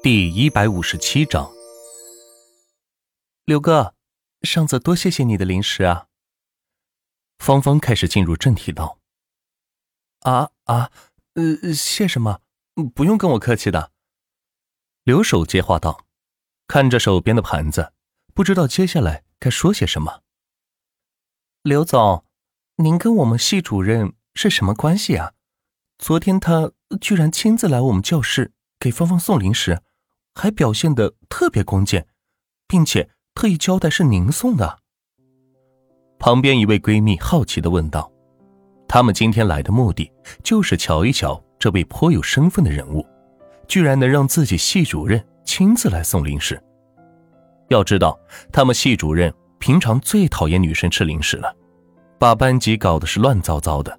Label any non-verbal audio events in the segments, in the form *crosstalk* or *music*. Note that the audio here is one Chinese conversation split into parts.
第一百五十七章，刘哥，上次多谢谢你的零食啊。芳芳开始进入正题道：“啊啊，呃，谢什么？不用跟我客气的。”刘守接话道，看着手边的盘子，不知道接下来该说些什么。刘总，您跟我们系主任是什么关系啊？昨天他居然亲自来我们教室给芳芳送零食。还表现的特别恭敬，并且特意交代是您送的。旁边一位闺蜜好奇的问道：“他们今天来的目的就是瞧一瞧这位颇有身份的人物，居然能让自己系主任亲自来送零食。要知道，他们系主任平常最讨厌女生吃零食了，把班级搞得是乱糟糟的。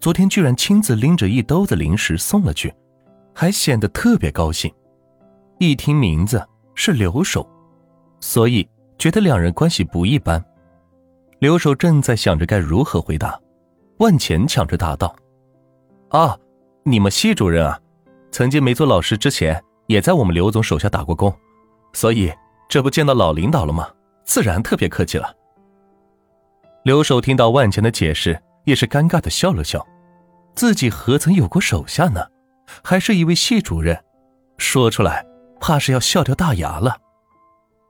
昨天居然亲自拎着一兜子零食送了去，还显得特别高兴。”一听名字是留守，所以觉得两人关系不一般。留守正在想着该如何回答，万钱抢着答道：“啊，你们系主任啊，曾经没做老师之前，也在我们刘总手下打过工，所以这不见到老领导了吗？自然特别客气了。”留守听到万钱的解释，也是尴尬的笑了笑，自己何曾有过手下呢？还是一位系主任，说出来。怕是要笑掉大牙了。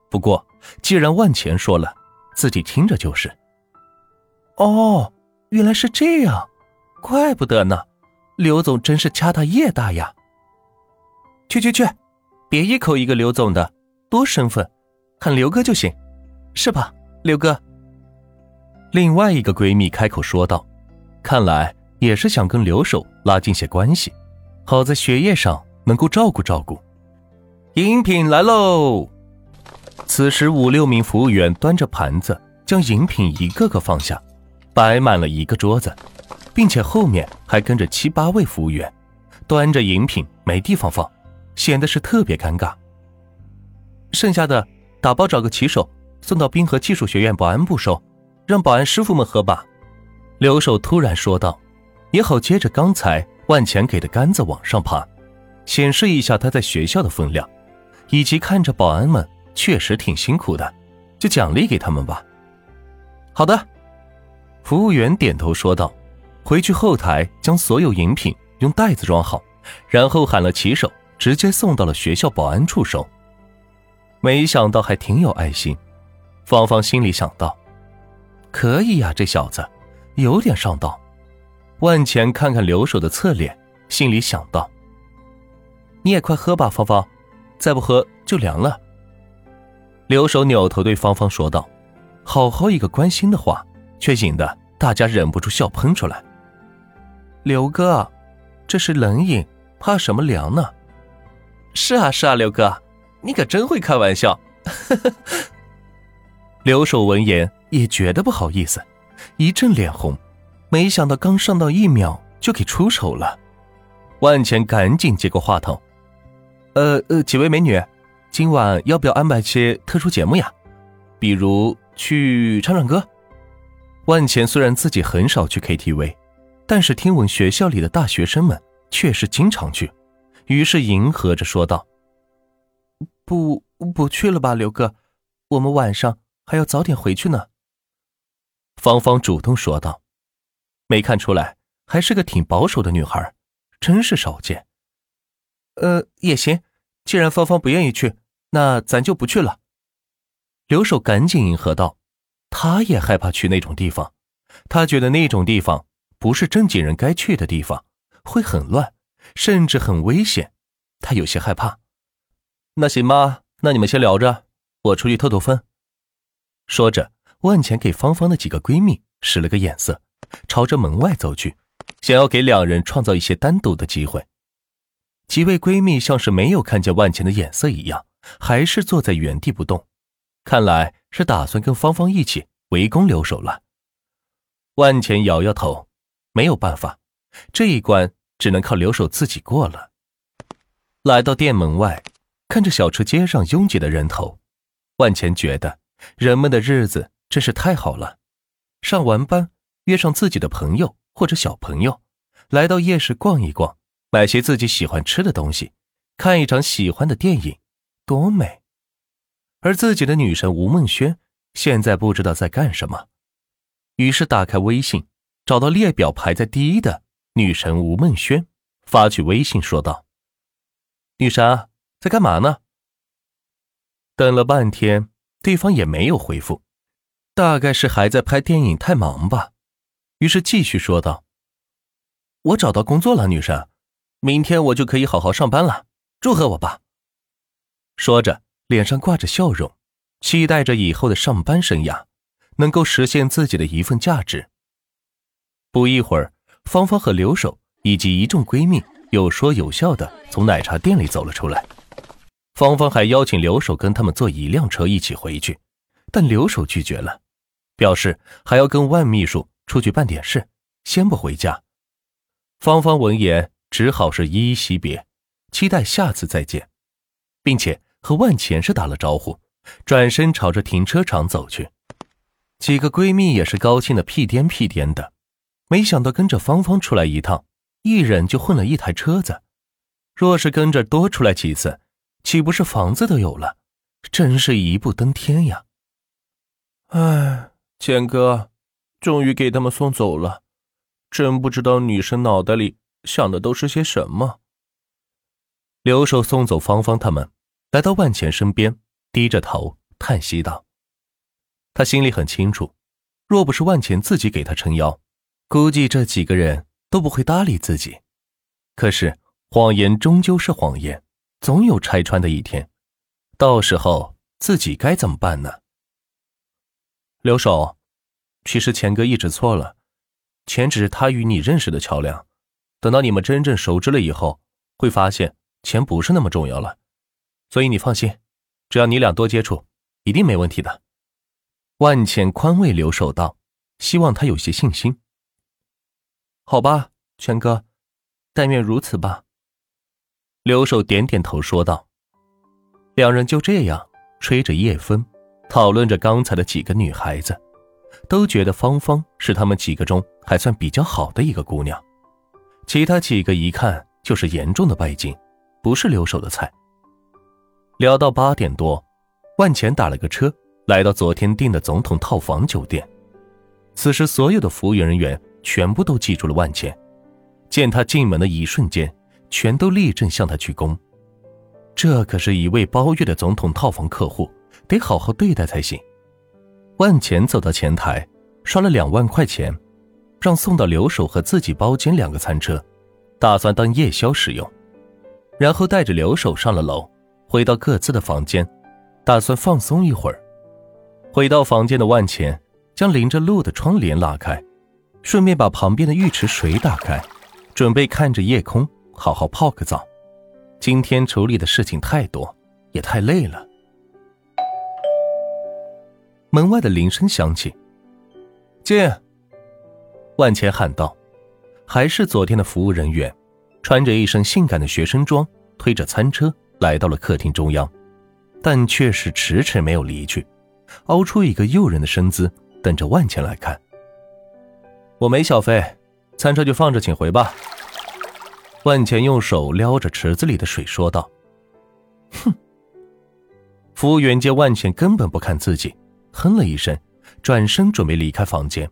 不过，既然万钱说了，自己听着就是。哦，原来是这样，怪不得呢。刘总真是家大业大呀。去去去，别一口一个刘总的，多身份，喊刘哥就行，是吧，刘哥？另外一个闺蜜开口说道，看来也是想跟刘守拉近些关系，好在学业上能够照顾照顾。饮品来喽！此时五六名服务员端着盘子，将饮品一个个放下，摆满了一个桌子，并且后面还跟着七八位服务员，端着饮品没地方放，显得是特别尴尬。剩下的打包找个骑手送到滨河技术学院保安部收，让保安师傅们喝吧。刘守突然说道，也好接着刚才万钱给的杆子往上爬，显示一下他在学校的分量。以及看着保安们确实挺辛苦的，就奖励给他们吧。好的，服务员点头说道，回去后台将所有饮品用袋子装好，然后喊了骑手，直接送到了学校保安处收。没想到还挺有爱心，芳芳心里想到，可以呀，这小子有点上道。万钱看看留守的侧脸，心里想到，你也快喝吧，芳芳。再不喝就凉了。留守扭头对芳芳说道：“好好一个关心的话，却引得大家忍不住笑喷出来。”刘哥，这是冷饮，怕什么凉呢？是啊是啊，刘哥，你可真会开玩笑。*laughs* 留守闻言也觉得不好意思，一阵脸红，没想到刚上到一秒就给出手了。万钱赶紧接过话筒。呃呃，几位美女，今晚要不要安排些特殊节目呀？比如去唱唱歌。万钱虽然自己很少去 KTV，但是听闻学校里的大学生们确实经常去，于是迎合着说道：“不不去了吧，刘哥，我们晚上还要早点回去呢。”芳芳主动说道：“没看出来，还是个挺保守的女孩，真是少见。”呃，也行。既然芳芳不愿意去，那咱就不去了。刘守赶紧迎合道：“他也害怕去那种地方，他觉得那种地方不是正经人该去的地方，会很乱，甚至很危险。他有些害怕。”那行吧，那你们先聊着，我出去透透风。说着，万钱给芳芳的几个闺蜜使了个眼色，朝着门外走去，想要给两人创造一些单独的机会。几位闺蜜像是没有看见万钱的眼色一样，还是坐在原地不动，看来是打算跟芳芳一起围攻留守了。万钱摇摇头，没有办法，这一关只能靠留守自己过了。来到店门外，看着小吃街上拥挤的人头，万钱觉得人们的日子真是太好了。上完班，约上自己的朋友或者小朋友，来到夜市逛一逛。买些自己喜欢吃的东西，看一场喜欢的电影，多美。而自己的女神吴梦轩现在不知道在干什么，于是打开微信，找到列表排在第一的女神吴梦轩，发去微信说道：“女神在干嘛呢？”等了半天，对方也没有回复，大概是还在拍电影太忙吧。于是继续说道：“我找到工作了，女神，明天我就可以好好上班了，祝贺我吧。”说着。脸上挂着笑容，期待着以后的上班生涯能够实现自己的一份价值。不一会儿，芳芳和刘守以及一众闺蜜有说有笑的从奶茶店里走了出来。芳芳还邀请刘守跟他们坐一辆车一起回去，但刘守拒绝了，表示还要跟万秘书出去办点事，先不回家。芳芳闻言只好是依依惜别，期待下次再见，并且。和万钱是打了招呼，转身朝着停车场走去。几个闺蜜也是高兴的屁颠屁颠的，没想到跟着芳芳出来一趟，一人就混了一台车子。若是跟着多出来几次，岂不是房子都有了？真是一步登天呀！哎，钱哥，终于给他们送走了，真不知道女生脑袋里想的都是些什么。留守送走芳芳他们。来到万钱身边，低着头叹息道：“他心里很清楚，若不是万钱自己给他撑腰，估计这几个人都不会搭理自己。可是谎言终究是谎言，总有拆穿的一天，到时候自己该怎么办呢？”留守，其实钱哥一直错了，钱只是他与你认识的桥梁，等到你们真正熟知了以后，会发现钱不是那么重要了。所以你放心，只要你俩多接触，一定没问题的。万茜宽慰刘守道，希望他有些信心。好吧，全哥，但愿如此吧。刘守点点头说道。两人就这样吹着夜风，讨论着刚才的几个女孩子，都觉得芳芳是他们几个中还算比较好的一个姑娘，其他几个一看就是严重的拜金，不是留守的菜。聊到八点多，万钱打了个车，来到昨天订的总统套房酒店。此时，所有的服务员人员全部都记住了万钱，见他进门的一瞬间，全都立正向他鞠躬。这可是一位包月的总统套房客户，得好好对待才行。万钱走到前台，刷了两万块钱，让送到留守和自己包间两个餐车，打算当夜宵使用，然后带着留守上了楼。回到各自的房间，打算放松一会儿。回到房间的万钱将淋着路的窗帘拉开，顺便把旁边的浴池水打开，准备看着夜空好好泡个澡。今天处理的事情太多，也太累了。门外的铃声响起，进。万钱喊道：“还是昨天的服务人员，穿着一身性感的学生装，推着餐车。”来到了客厅中央，但却是迟迟没有离去，凹出一个诱人的身姿，等着万钱来看。我没小费，餐车就放着，请回吧。万钱用手撩着池子里的水说道：“哼。”服务员见万钱根本不看自己，哼了一声，转身准备离开房间。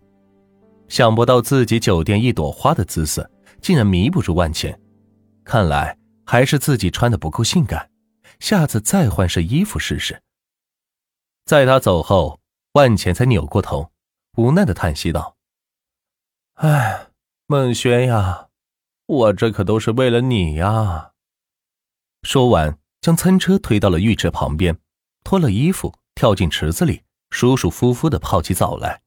想不到自己酒店一朵花的姿色，竟然迷不住万钱，看来。还是自己穿的不够性感，下次再换身衣服试试。在他走后，万钱才扭过头，无奈的叹息道：“哎，孟轩呀，我这可都是为了你呀。”说完，将餐车推到了浴池旁边，脱了衣服，跳进池子里，舒舒服服的泡起澡来，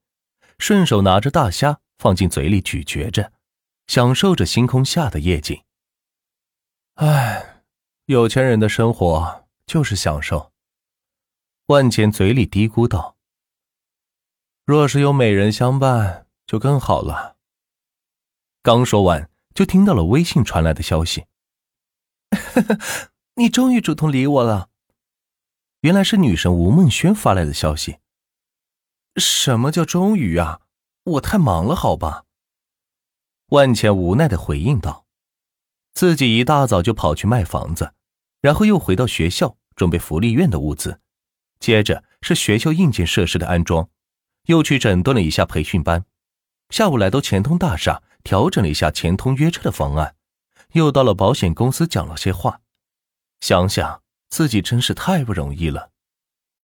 顺手拿着大虾放进嘴里咀嚼着，享受着星空下的夜景。唉，有钱人的生活就是享受。万钱嘴里嘀咕道：“若是有美人相伴，就更好了。”刚说完，就听到了微信传来的消息：“ *laughs* 你终于主动理我了。”原来是女神吴梦轩发来的消息。什么叫终于啊？我太忙了，好吧。万茜无奈的回应道。自己一大早就跑去卖房子，然后又回到学校准备福利院的物资，接着是学校硬件设施的安装，又去整顿了一下培训班。下午来到钱通大厦调整了一下钱通约车的方案，又到了保险公司讲了些话。想想自己真是太不容易了。